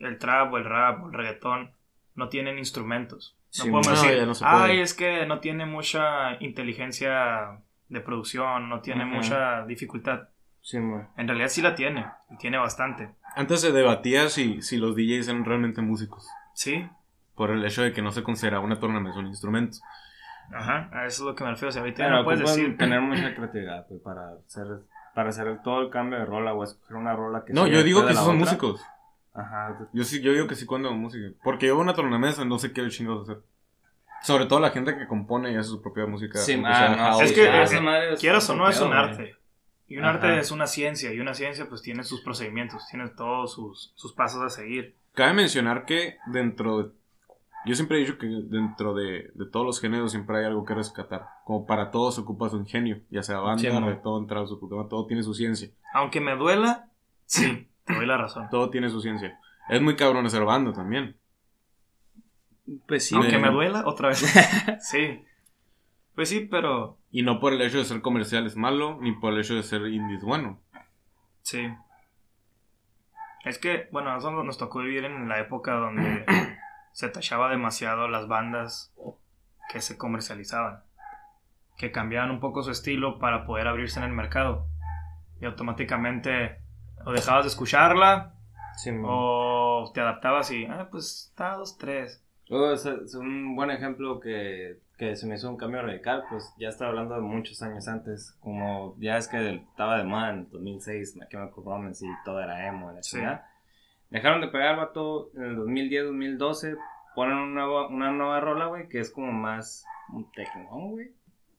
Speaker 2: el trap o el rap o el reggaetón no tienen instrumentos. No
Speaker 3: Sí,
Speaker 2: podemos
Speaker 3: no,
Speaker 2: decir,
Speaker 3: ya no se puede.
Speaker 2: ay, es que no tiene mucha inteligencia de producción, no tiene
Speaker 4: Ajá.
Speaker 2: mucha dificultad.
Speaker 4: Sí.
Speaker 2: En realidad sí la tiene, y tiene bastante.
Speaker 3: Antes se debatía si, si los DJs eran realmente músicos.
Speaker 2: Sí,
Speaker 3: Por el hecho de que no se consideraba una tornamesa un instrumento.
Speaker 2: ajá, a eso es lo que me refiero. O sea, ahorita no puedes decir.
Speaker 4: tener mucha creatividad, pues, para hacer, para hacer todo el cambio de rola o escoger una rola que
Speaker 3: No, yo digo que son
Speaker 4: otra.
Speaker 3: músicos.
Speaker 4: Ajá,
Speaker 3: Yo sí, yo digo que sí cuando música. Porque yo una tornamesa no sé qué chingados hacer. Sobre todo la gente que compone y hace su propia música.
Speaker 4: Sí, ah,
Speaker 3: sea
Speaker 4: no,
Speaker 2: Es que,
Speaker 3: o
Speaker 2: eh,
Speaker 4: madre es
Speaker 2: Quieras o no, es un arte. Y un
Speaker 4: Ajá.
Speaker 2: arte es una ciencia, y una ciencia pues tiene sus procedimientos, tiene todos sus, sus pasos a seguir.
Speaker 3: Cabe mencionar que dentro de... Yo siempre he dicho que dentro de, de todos los géneros siempre hay algo que rescatar. Como para todos se ocupa su ingenio. Ya sea banda,
Speaker 4: Sí,
Speaker 3: puta madre, todo tiene su ciencia.
Speaker 2: Aunque me duela, sí, te doy la razón.
Speaker 3: Todo tiene su ciencia. Es muy cabrón hacer banda también.
Speaker 2: Pues sí. Aunque me duela, otra vez. sí. Pues sí, pero
Speaker 3: Y no por el hecho de ser comercial es malo, ni por el hecho de ser indie es bueno.
Speaker 2: Sí. Es que, bueno, a nosotros nos tocó vivir en la época donde se tachaba demasiado las bandas que se comercializaban. Que cambiaban un poco su estilo para poder abrirse en el mercado. Y automáticamente o dejabas de escucharla
Speaker 4: Sí,
Speaker 2: o te adaptabas y, ah, pues está dos, tres.
Speaker 4: Oh, es, es un buen ejemplo que, que se me hizo un cambio radical, pues ya estaba hablando de muchos años antes, como ya es que estaba de moda en 2006, My Chemical Romance y todo era emo, la
Speaker 2: Sí.
Speaker 4: Dejaron de pegar, vato, en el 2010, 2012, ponen un nuevo- una nueva rola, güey, que es como más un techno, güey.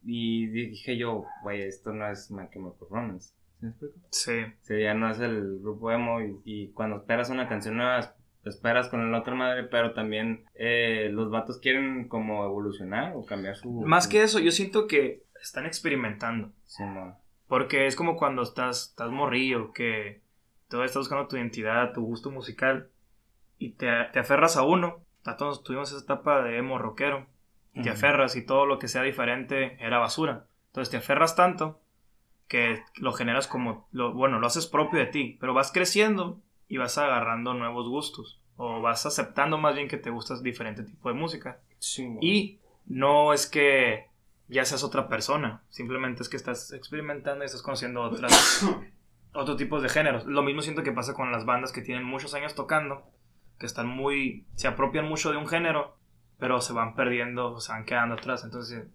Speaker 4: Y dije yo, güey, esto no es My Chemical Romance. ¿Sí me explico?
Speaker 2: Sí.
Speaker 4: Sí, ya no es el grupo emo y, y cuando esperas una canción nueva, esperas con el otro madre, pero también eh, los vatos quieren como evolucionar o cambiar su...
Speaker 2: Más que eso, yo siento que están experimentando.
Speaker 4: Sí, no.
Speaker 2: Porque es como cuando estás, estás morrillo, que todavía estás buscando tu identidad, tu gusto musical, y te, te aferras a uno. A todos tuvimos esa etapa de emo rockero, y te aferras y todo lo que sea diferente era basura. Entonces te aferras tanto que lo generas como, lo, bueno, lo haces propio de ti, pero vas creciendo y vas agarrando nuevos gustos, o vas aceptando más bien que te gustas diferente tipo de música.
Speaker 4: Sí.
Speaker 2: Y no es que ya seas otra persona, simplemente es que estás experimentando y estás conociendo otras, otro tipos de géneros. Lo mismo siento que pasa con las bandas que tienen muchos años tocando, que están muy, se apropian mucho de un género, pero se van perdiendo, se van quedando atrás. Entonces,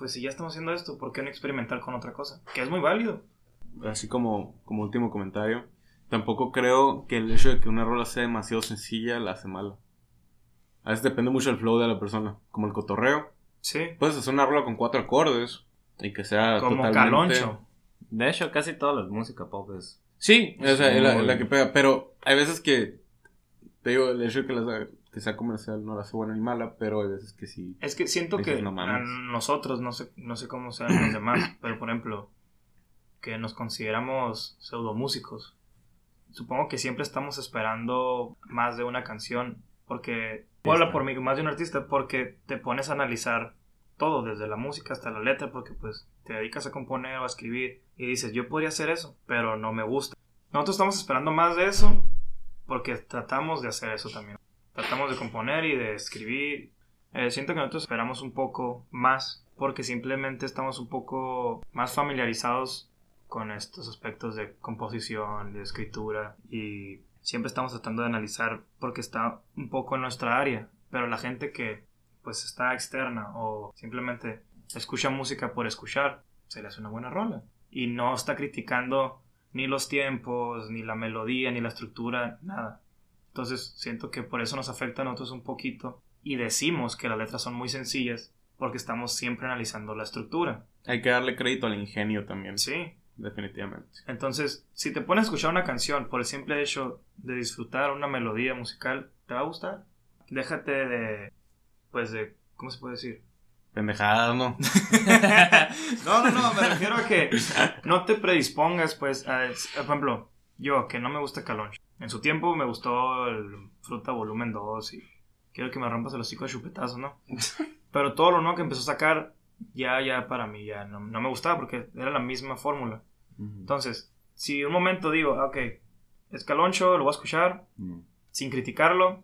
Speaker 2: pues si ya estamos haciendo esto, ¿por qué no experimentar con otra cosa? Que es muy válido.
Speaker 3: Así como, como último comentario, tampoco creo que el hecho de que una rola sea demasiado sencilla la hace mala. A veces depende mucho del flow de la persona, como el cotorreo.
Speaker 2: Sí,
Speaker 3: Puedes hacer una rola con cuatro acordes y que sea
Speaker 2: como
Speaker 3: totalmente...
Speaker 2: Caloncho.
Speaker 4: De hecho, casi toda la música pop es...
Speaker 3: Sí, sea, es la, es la que pega, pero hay veces que, te digo, el hecho de que, la- que sea comercial no la hace buena ni mala, pero hay veces que sí.
Speaker 2: Es que siento que
Speaker 3: "No
Speaker 2: a
Speaker 3: mames".
Speaker 2: nosotros, no sé, no sé cómo sean los demás, pero por ejemplo, que nos consideramos pseudomúsicos. Supongo que siempre estamos esperando más de una canción, porque, hablar por mí, más de un artista, porque te pones a analizar todo, desde la música hasta la letra, porque pues te dedicas a componer o a escribir y dices, yo podría hacer eso, pero no me gusta. Nosotros estamos esperando más de eso, porque tratamos de hacer eso también. Tratamos de componer y de escribir. Eh, siento que nosotros esperamos un poco más porque simplemente estamos un poco más familiarizados con estos aspectos de composición, de escritura y siempre estamos tratando de analizar porque está un poco en nuestra área, pero la gente que pues está externa o simplemente escucha música por escuchar, se le hace una buena rola y no está criticando ni los tiempos, ni la melodía, ni la estructura, nada. Entonces siento que por eso nos afecta a nosotros un poquito y decimos que las letras son muy sencillas porque estamos siempre analizando la estructura.
Speaker 3: Hay que darle crédito al ingenio también,
Speaker 2: Sí.
Speaker 3: definitivamente.
Speaker 2: Entonces, si te pones a escuchar una canción por el simple hecho de disfrutar una melodía musical, te va a gustar. Déjate de, pues de, ¿cómo se puede decir?
Speaker 3: Pendejadas, ¿no?
Speaker 2: no, no, no, me refiero a que no te predispongas, pues, a, por ejemplo, yo que no me gusta Caloncho. En su tiempo me gustó el Fruta Volumen 2 y quiero que me rompas el hocico de chupetazos, ¿no? Pero todo lo nuevo que empezó a sacar, ya, ya para mí, ya no, no me gustaba porque era la misma fórmula. Entonces, si un momento digo, ah, ok, es Caloncho, lo voy a escuchar sin criticarlo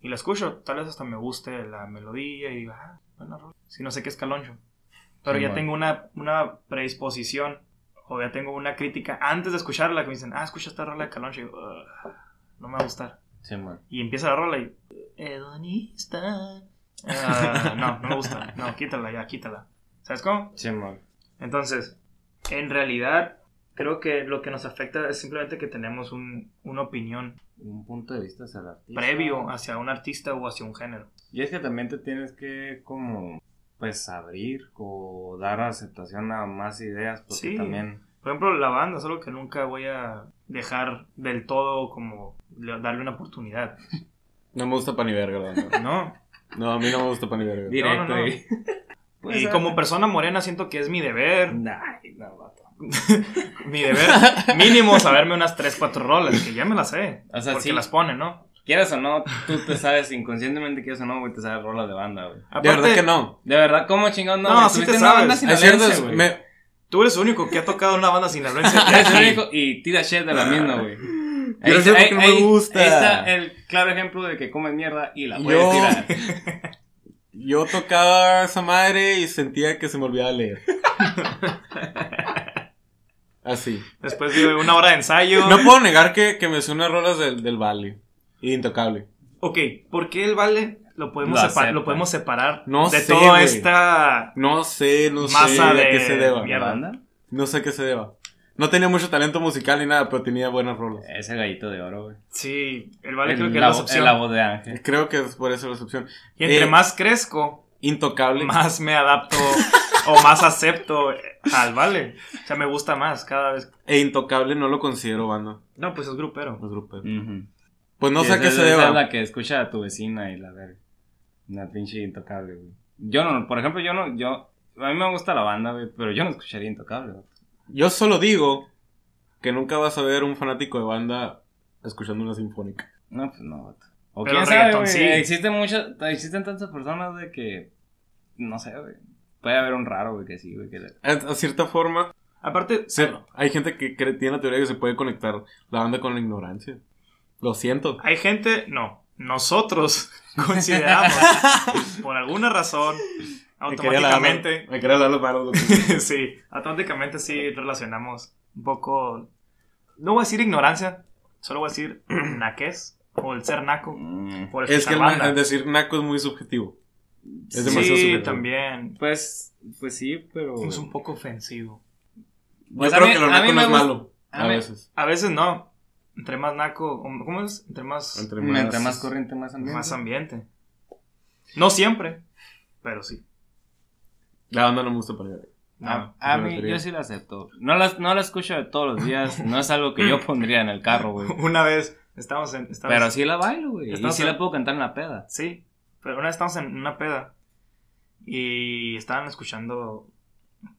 Speaker 2: y la escucho, tal vez hasta me guste la melodía y digo, ah, buena rola. Si no sé qué es Caloncho. Pero
Speaker 4: Sí,
Speaker 2: ya
Speaker 4: bueno.
Speaker 2: tengo una, una predisposición o ya tengo una crítica antes de escucharla que me dicen, ah, escucha esta rola de Caloncho y digo, "Ugh, no me va a gustar.
Speaker 4: Sí.
Speaker 2: Y empieza la rola y, hedonista. Ah, no, no me gusta. No, quítala ya, quítala. ¿Sabes cómo?
Speaker 4: Sí, man.
Speaker 2: Entonces, en realidad, creo que lo que nos afecta es simplemente que tenemos un- una opinión
Speaker 4: Un punto de vista hacia el artista.
Speaker 2: previo hacia un artista o hacia un género.
Speaker 4: Y es que también te tienes que como pues abrir o dar aceptación a más ideas porque
Speaker 2: Sí.
Speaker 4: también
Speaker 2: Por ejemplo, la banda es algo que nunca voy a dejar del todo como le- darle una oportunidad.
Speaker 3: No me gusta pan y verga, la verdad.
Speaker 2: No.
Speaker 3: No, a mí no me gusta pan y verga.
Speaker 4: directo
Speaker 2: no, no.
Speaker 4: y Pues,
Speaker 2: y
Speaker 4: ah,
Speaker 2: como persona morena siento que es mi deber,
Speaker 4: Ay, no, vato.
Speaker 2: mi deber mínimo saberme unas 3, 4 rolas, que ya me las sé,
Speaker 4: O sea,
Speaker 2: porque
Speaker 4: sí.
Speaker 2: las ponen, ¿no?
Speaker 4: Quieras o no, tú te sabes inconscientemente, quieras o no, güey, te sabes rolas de banda, güey.
Speaker 3: De verdad que no.
Speaker 4: De verdad, ¿cómo chingón no?
Speaker 2: No,
Speaker 4: güey?
Speaker 2: sí te
Speaker 4: una banda
Speaker 3: Es
Speaker 4: güey.
Speaker 3: me-
Speaker 2: Tú eres el único que ha tocado una banda sinaloense.
Speaker 4: Eres el único y tira shit de la misma, güey.
Speaker 3: Pero eso es porque no me gusta.
Speaker 4: Ahí está el claro ejemplo de que comes mierda y la puedes
Speaker 3: Yo-
Speaker 4: tirar.
Speaker 3: yo tocaba esa madre y sentía que se me olvidaba leer. Así.
Speaker 2: Después de una hora de ensayo.
Speaker 3: No puedo negar que, que me sé unas rolas del, del Valley. Intocable.
Speaker 2: Ok, ¿por qué el vale lo podemos,
Speaker 4: Lo
Speaker 2: lo podemos separar
Speaker 3: No
Speaker 2: de
Speaker 3: sé,
Speaker 2: toda esta
Speaker 3: No sé, no sé
Speaker 2: Masa
Speaker 3: a
Speaker 2: de
Speaker 3: qué se deba.
Speaker 2: mierda.
Speaker 3: No sé a qué se deba. No tenía mucho talento musical ni nada, pero tenía buenas rolas.
Speaker 4: Ese gallito de oro, güey.
Speaker 2: Sí, el vale
Speaker 4: El-
Speaker 2: creo que es
Speaker 4: la, voz de Ángel.
Speaker 3: Creo que es por eso la excepción.
Speaker 2: Y entre
Speaker 3: Eh,
Speaker 2: más crezco,
Speaker 3: Intocable.
Speaker 2: más me adapto o más acepto al vale. O sea, me gusta más cada vez.
Speaker 3: E Intocable no lo considero banda.
Speaker 2: No, pues es grupero.
Speaker 3: Grupos.
Speaker 4: Ujú.
Speaker 3: Pues no
Speaker 4: Sí,
Speaker 3: sé a qué se deba.
Speaker 4: es la que escucha a tu vecina y la verga. Una pinche intocable, güey. Yo no, por ejemplo, yo no, yo, a mí me gusta la banda, güey, pero yo no escucharía intocable, güey.
Speaker 3: Yo solo digo que nunca vas a ver un fanático de banda escuchando una sinfónica.
Speaker 4: No, pues no, vato. O
Speaker 2: Pero
Speaker 4: quién sabe, güey.
Speaker 2: sí.
Speaker 4: Existen muchas, existen tantas personas de que, no sé, güey. Puede haber un raro, güey, que sí, güey, que
Speaker 3: A, a cierta forma,
Speaker 2: Aparte,
Speaker 3: se- hay gente que cree- tiene la teoría que se puede conectar la banda con la ignorancia. Lo siento.
Speaker 2: hay gente, no, nosotros consideramos, por alguna razón,
Speaker 3: los-
Speaker 2: automáticamente,
Speaker 3: Me quería las manos. loco.
Speaker 2: sí, automáticamente sí relacionamos un poco, no voy a decir ignorancia, solo voy a decir naquez, o el ser naco,
Speaker 4: Mm,
Speaker 2: por
Speaker 3: es que el, decir naco es muy subjetivo. Es demasiado
Speaker 2: sí,
Speaker 3: subjetivo.
Speaker 2: también,
Speaker 4: Pues, pues sí, pero...
Speaker 2: es un poco ofensivo.
Speaker 3: Yo
Speaker 4: Pues
Speaker 3: creo
Speaker 4: mí-
Speaker 3: que lo naco no es malo. A, veces.
Speaker 2: A veces no, entre más naco, ¿cómo es? Entre más,
Speaker 3: Entre
Speaker 4: Entre más corriente, más ambiente.
Speaker 2: más ambiente. No siempre, pero sí.
Speaker 3: La banda no me gusta para allá.
Speaker 4: A, a mí, yo sí la acepto. No la, no la escucho de todos los días. No es algo que yo pondría en el carro, güey.
Speaker 2: Una vez estábamos en...
Speaker 4: Pero sí la bailo, güey. Y
Speaker 2: Estamos
Speaker 4: sí
Speaker 2: en-
Speaker 4: la puedo cantar en la peda.
Speaker 2: Sí, pero una vez estábamos en una peda y estaban escuchando.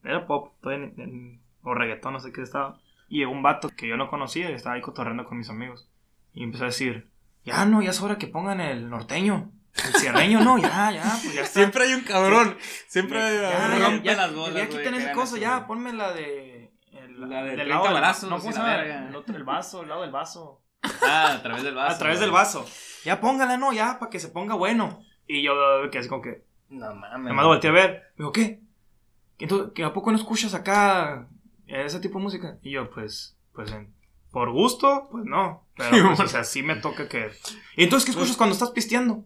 Speaker 2: Era pop, en- o reggaetón, no sé qué estaba. Y llegó un vato que yo no conocía y estaba ahí cotorreando con mis amigos. Y empezó a decir: Ya no, ya es hora que pongan el norteño. El cierreño, no, ya, ya, pues ya está.
Speaker 3: Siempre hay un cabrón. Siempre hay
Speaker 2: Ya,
Speaker 3: un
Speaker 2: ya,
Speaker 4: rompe
Speaker 2: ya,
Speaker 4: las bolas,
Speaker 2: Ya quiten
Speaker 4: eso,
Speaker 2: ya, ponme la de. el-
Speaker 4: La de
Speaker 2: del
Speaker 4: 30
Speaker 2: lado No, ¿cómo se
Speaker 4: la
Speaker 2: llama?
Speaker 4: verga.
Speaker 2: El, otro, el vaso, el lado del vaso.
Speaker 4: Ah, a través del vaso.
Speaker 2: a través del vaso. Ya póngala, no, ya, para que se ponga bueno. Y yo que así como que.
Speaker 4: No mames.
Speaker 2: Nada más volteé a ver. Me dijo, ¿qué? Entonces, ¿que ¿A poco no escuchas acá ese tipo de música? Y yo, pues, pues, en- por gusto, pues no. Pero, pues, o sea, sí me toca que... ¿Y entonces qué escuchas cuando estás pisteando?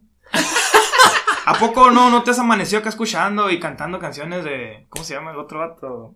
Speaker 2: ¿A poco no, no te has amanecido acá escuchando y cantando canciones de... ¿Cómo se llama el otro vato?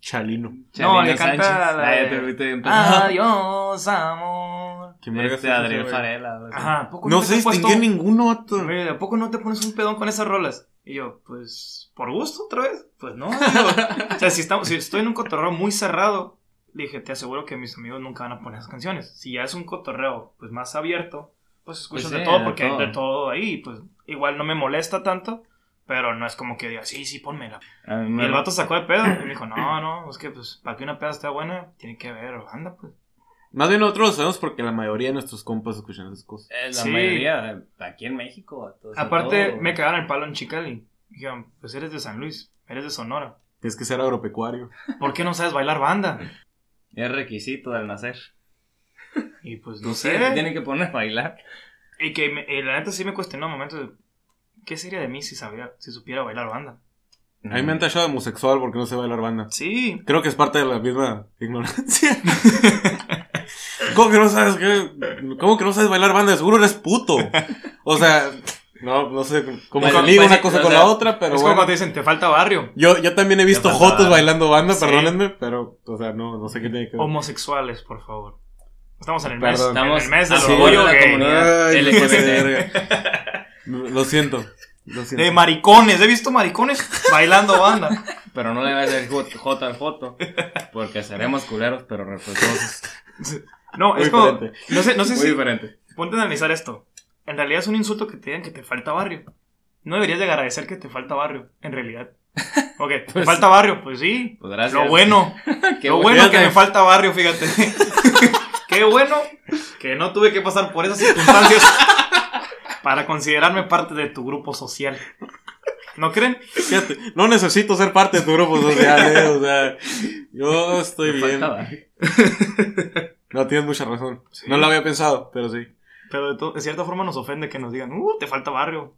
Speaker 3: Chalino.
Speaker 2: No, le canta la de-. Adiós, amor.
Speaker 3: ¿Quién verga
Speaker 4: Este
Speaker 3: güey?
Speaker 4: Farela.
Speaker 2: Ajá, ¿a poco
Speaker 3: No
Speaker 2: te
Speaker 3: sé
Speaker 2: has puesto-
Speaker 3: ninguno, vato.
Speaker 2: ¿a poco no te pones un pedón con esas rolas? Y yo, pues, ¿por gusto otra vez? Pues no. digo. o sea, si, estamos, si estoy en un cotorreo muy cerrado, dije, te aseguro que mis amigos nunca van a poner esas canciones. Si ya es un cotorreo, pues, más abierto, pues escuchas
Speaker 4: Pues
Speaker 2: de
Speaker 4: sí,
Speaker 2: todo,
Speaker 4: de
Speaker 2: porque hay
Speaker 4: todo.
Speaker 2: de todo ahí, pues, igual no me molesta tanto, pero no es como que diga, sí, sí, ponmela. Y el vato sacó de pedo y me dijo, no, no, es que, pues, para que una peda esté buena, tiene que haber banda, pues.
Speaker 3: Más bien nosotros lo sabemos porque la mayoría de nuestros compas escuchan esas cosas.
Speaker 4: Eh, la
Speaker 2: Sí.
Speaker 4: mayoría eh, aquí en México.
Speaker 2: Aparte,
Speaker 4: todo,
Speaker 2: me cagaron el palo en Chicali. Dijeron, pues eres de San Luis, eres de Sonora.
Speaker 3: Tienes que ser agropecuario.
Speaker 2: ¿Por qué no sabes bailar banda?
Speaker 4: Es requisito del nacer.
Speaker 2: Y pues no sé.
Speaker 4: te tienen que poner a bailar.
Speaker 2: Y que me- y la neta sí me cuestionó momentos de, ¿qué sería de mí si sabía, si supiera bailar banda?
Speaker 3: A mí me han tachado de homosexual porque no sé bailar banda.
Speaker 2: Sí.
Speaker 3: Creo que es parte de la misma ignorancia. ¿Cómo que no sabes qué? ¿Cómo que no sabes bailar banda? Seguro eres puto. O sea, no, no sé cómo
Speaker 4: Pues,
Speaker 3: se liga
Speaker 4: pues,
Speaker 3: una
Speaker 4: sí,
Speaker 3: cosa
Speaker 4: o
Speaker 3: con
Speaker 4: sea,
Speaker 3: la otra, pero
Speaker 2: es como
Speaker 3: bueno.
Speaker 2: cuando te dicen, te falta barrio.
Speaker 3: Yo, yo también he visto jotos bailando banda,
Speaker 2: Sí.
Speaker 3: perdónenme, pero, o sea, no, no sé qué tiene que ver.
Speaker 2: Homosexuales, por favor. Estamos en el
Speaker 3: Perdón.
Speaker 2: mes, en
Speaker 4: Estamos
Speaker 2: el mes del orgullo
Speaker 4: de la
Speaker 2: gay.
Speaker 4: comunidad.
Speaker 3: Ay,
Speaker 4: LGBT.
Speaker 3: Lo siento. Lo siento.
Speaker 2: De maricones, he visto maricones bailando banda.
Speaker 4: Pero no le vas a decir J J al foto. Porque seremos culeros, pero respetuosos.
Speaker 2: No, es como,
Speaker 3: diferente.
Speaker 2: no sé, no sé
Speaker 4: Muy
Speaker 2: si,
Speaker 4: diferente.
Speaker 2: ponte a analizar esto. En realidad es un insulto que te digan que te falta barrio. No deberías de agradecer que te falta barrio, en realidad. Ok, ¿te
Speaker 4: Pues-
Speaker 2: falta barrio? Pues sí.
Speaker 4: Pues gracias.
Speaker 2: Lo bueno.
Speaker 4: Qué
Speaker 2: Lo
Speaker 4: bueno.
Speaker 2: que me falta barrio, fíjate. Qué qué bueno que no tuve que pasar por esas circunstancias para considerarme parte de tu grupo social. ¿No creen?
Speaker 3: Fíjate, no necesito ser parte de tu grupo social, eh, o sea, yo estoy
Speaker 4: Me
Speaker 3: bien. No, tienes mucha razón. No lo había pensado, pero sí.
Speaker 2: Pero de, cierta forma nos ofende que nos digan, uh, te falta barrio.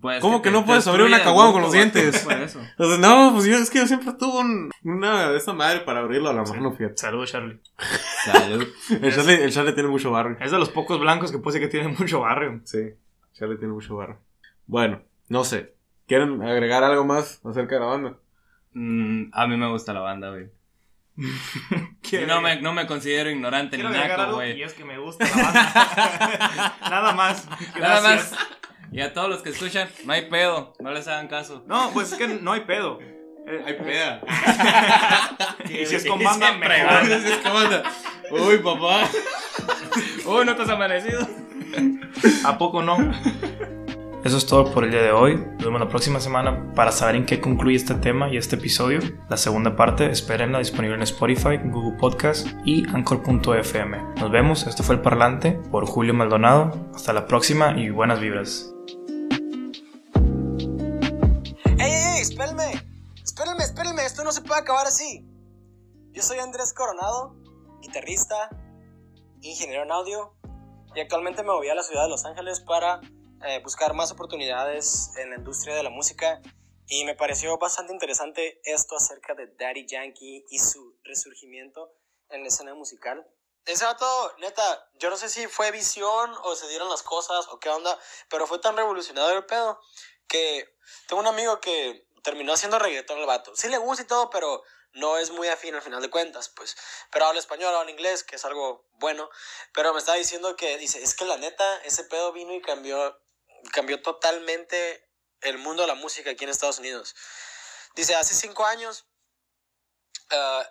Speaker 4: Pues
Speaker 3: ¿Cómo que no
Speaker 4: te
Speaker 3: puedes abrir una caguama con los dientes?
Speaker 4: Por eso.
Speaker 3: Entonces, no, pues yo, es que yo siempre tuve un- una de esta madre para abrirlo a la mano, fíjate.
Speaker 2: Saludos, Charlie.
Speaker 4: Salud.
Speaker 3: El Charlie, el Charlie tiene mucho barrio.
Speaker 2: Es de los pocos blancos que puede ser que tienen mucho barrio.
Speaker 3: Sí, Charlie tiene mucho barrio. Bueno, no sé. ¿Quieren agregar algo más acerca de la banda?
Speaker 4: Mm, a mí me gusta la banda, güey. Y no me, no me considero ignorante ni
Speaker 2: Quiero agregar
Speaker 4: naco, güey.
Speaker 2: y es que me gusta la banda. Nada más.
Speaker 4: Nada
Speaker 2: Gracias.
Speaker 4: más. Y a todos los que escuchan, no hay pedo, no les hagan caso.
Speaker 2: No, pues es que no hay pedo. Eh,
Speaker 3: peda.
Speaker 2: y si es con banda, mejor.
Speaker 3: Uy, papá.
Speaker 4: Uy, no te has amanecido.
Speaker 2: ¿A poco no? Eso es todo por el día de hoy. Nos vemos la próxima semana para saber en qué concluye este tema y este episodio. La segunda parte, espérenla disponible en Spotify, Google Podcast y Anchor.fm. Nos vemos. Esto fue El Parlante por Julio Maldonado. Hasta la próxima y buenas vibras.
Speaker 6: ¡Ey, ey, ey! Espérenme. Espérenme, espérenme. Esto no se puede acabar así. Yo soy Andrés Coronado, guitarrista, ingeniero en audio y actualmente me moví a la ciudad de Los Ángeles para eh, buscar más oportunidades en la industria de la música y me pareció bastante interesante esto acerca de Daddy Yankee y su resurgimiento en la escena musical. Ese vato, neta, yo no sé si fue visión o se dieron las cosas o qué onda, pero fue tan revolucionario el pedo que tengo un amigo que terminó haciendo reggaetón el vato. Sí le gusta y todo, pero no es muy afín al final de cuentas, pues. Pero habla español, habla inglés, que es algo bueno. Pero me estaba diciendo que, dice, es que la neta, ese pedo vino y cambió, cambió totalmente el mundo de la música aquí en Estados Unidos. Dice, hace cinco años, ah,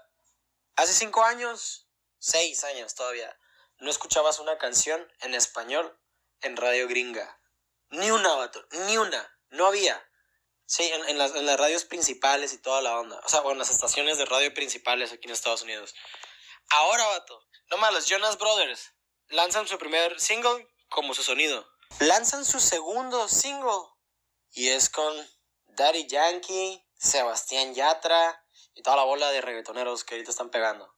Speaker 6: hace cinco años, seis años todavía, no escuchabas una canción en español en radio gringa. Ni una, vato, ni una. No había. Sí, en, las radios principales y toda la onda. O sea, bueno, las estaciones de radio principales aquí en Estados Unidos. Ahora, vato. No más, los Jonas Brothers lanzan su primer single como su sonido. Lanzan su segundo single. Y es con Daddy Yankee, Sebastián Yatra y toda la bola de reggaetoneros que ahorita están pegando.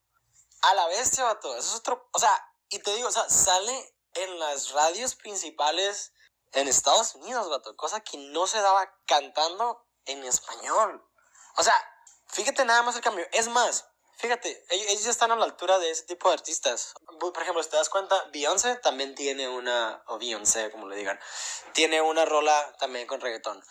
Speaker 6: A la bestia, vato. Eso es otro. O sea, y te digo, o sea, sale en las radios principales en Estados Unidos, vato. Cosa que no se daba cantando en español. O sea, fíjate nada más el cambio. Es más, fíjate, ellos ellos ya están a la altura de ese tipo de artistas. Por ejemplo, si te das cuenta, Beyoncé también tiene una, o Beyoncé, como le digan, tiene una rola también con reggaetón.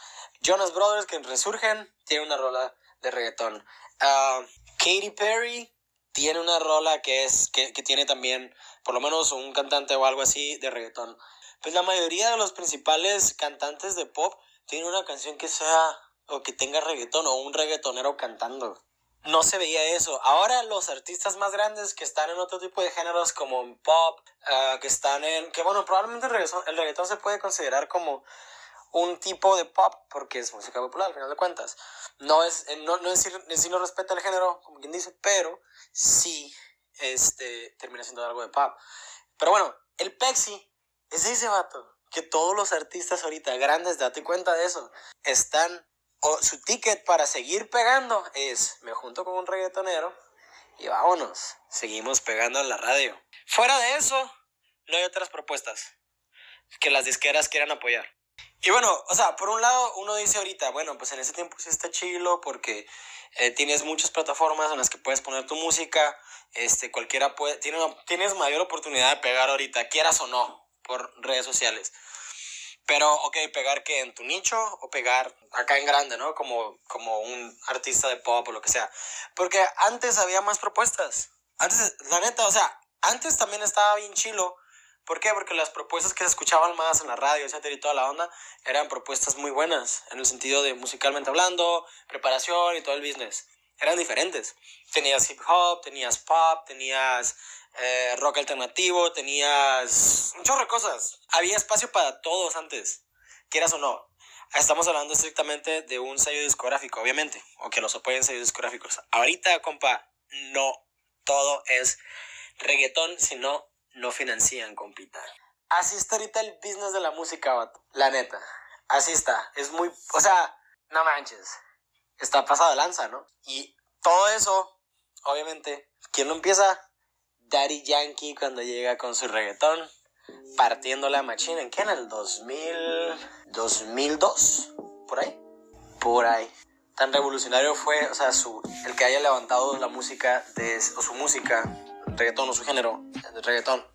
Speaker 6: Jonas Brothers, que resurgen, tiene una rola de reggaetón. Ah, Katy Perry tiene una rola que es, que, que tiene también, por lo menos un cantante o algo así de reggaetón. Pues la mayoría de los principales cantantes de pop tienen una canción que sea o que tenga reggaetón o un reggaetonero cantando. No se veía eso. Ahora los artistas más grandes que están en otro tipo de géneros como en pop, ah, que están en... Que bueno, probablemente el reggaetón, se puede considerar como un tipo de pop porque es música popular al final de cuentas. No es, eh, no, no es en sí no respeta el género, como quien dice, pero sí este, termina siendo algo de pop. Pero bueno, el Pepsi es ese vato que todos los artistas ahorita grandes, date cuenta de eso, están, su ticket para seguir pegando es, me junto con un reggaetonero y vámonos, seguimos pegando en la radio. Fuera de eso, no hay otras propuestas que las disqueras quieran apoyar. Y bueno, o sea, por un lado uno dice ahorita, bueno, pues en ese tiempo sí está chilo porque eh, tienes muchas plataformas en las que puedes poner tu música, este, cualquiera puede, tienes mayor oportunidad de pegar ahorita, quieras o no, por redes sociales. Pero, ok, pegar que en tu nicho o pegar acá en grande, ¿no? Como, como un artista de pop o lo que sea. Porque antes había más propuestas. Antes, la neta, o sea, antes también estaba bien chilo. ¿Por qué? Porque las propuestas que se escuchaban más en la radio, etcétera, y toda la onda, eran propuestas muy buenas, en el sentido de musicalmente hablando, preparación y todo el business. Eran diferentes. Tenías hip hop, tenías pop, tenías eh, rock alternativo, tenías un chorro de cosas. Había espacio para todos antes, quieras o no. Estamos hablando estrictamente de un sello discográfico, obviamente, o que los apoyen sellos discográficos. Ahorita, compa, no todo es reggaetón, si no, no financian, compita. Así está ahorita el business de la música, vato. La neta. Así está. Es muy. O sea, no manches. Está pasado de lanza, ¿no? Y todo eso, obviamente, ¿quién lo empieza? Daddy Yankee cuando llega con su reggaetón. Partiendo la machina. ¿En qué? En el 2000. 2002. Por ahí. Por ahí. Tan revolucionario fue, o sea, su, el que haya levantado la música, de, o su música, reggaetón o su género, el reggaetón,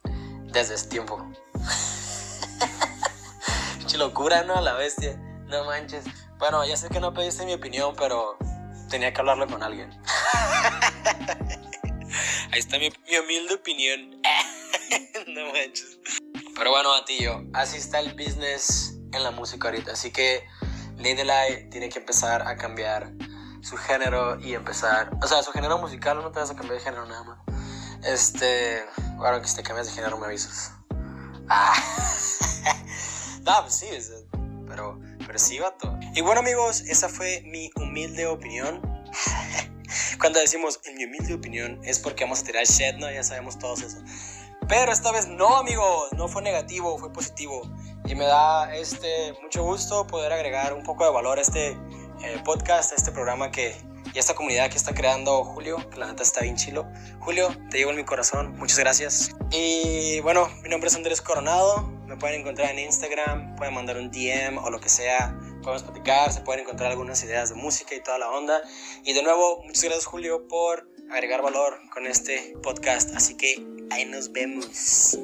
Speaker 6: desde ese tiempo. Qué locura, ¿no? La bestia. No manches. Bueno, ya sé que no pediste mi opinión, pero tenía que hablarlo con alguien. Ahí está mi, mi humilde opinión. no manches. Pero bueno, a ti yo. Así está el business en la música ahorita. Así que Lady Light tiene que empezar a cambiar su género y empezar. O sea, su género musical no te vas a cambiar de género nada más. Este. Ahora que si te cambias de género me avisas. Ah. no, pues sí, pero, Y bueno, amigos, esa fue mi humilde opinión. Cuando decimos en mi humilde opinión es porque vamos a tirar shit, ¿no? Ya sabemos todos eso. Pero esta vez no, amigos, no fue negativo, fue positivo. Y me da este, mucho gusto poder agregar un poco de valor a este eh, podcast, a este programa que, y esta comunidad que está creando Julio, que la neta está bien chilo. Julio, te llevo en mi corazón, muchas gracias. Y bueno, mi nombre es Andrés Coronado, me pueden encontrar en Instagram, pueden mandar un DM o lo que sea, podemos platicar, se pueden encontrar algunas ideas de música y toda la onda. Y de nuevo, muchas gracias Julio por agregar valor con este podcast, así que ahí nos vemos.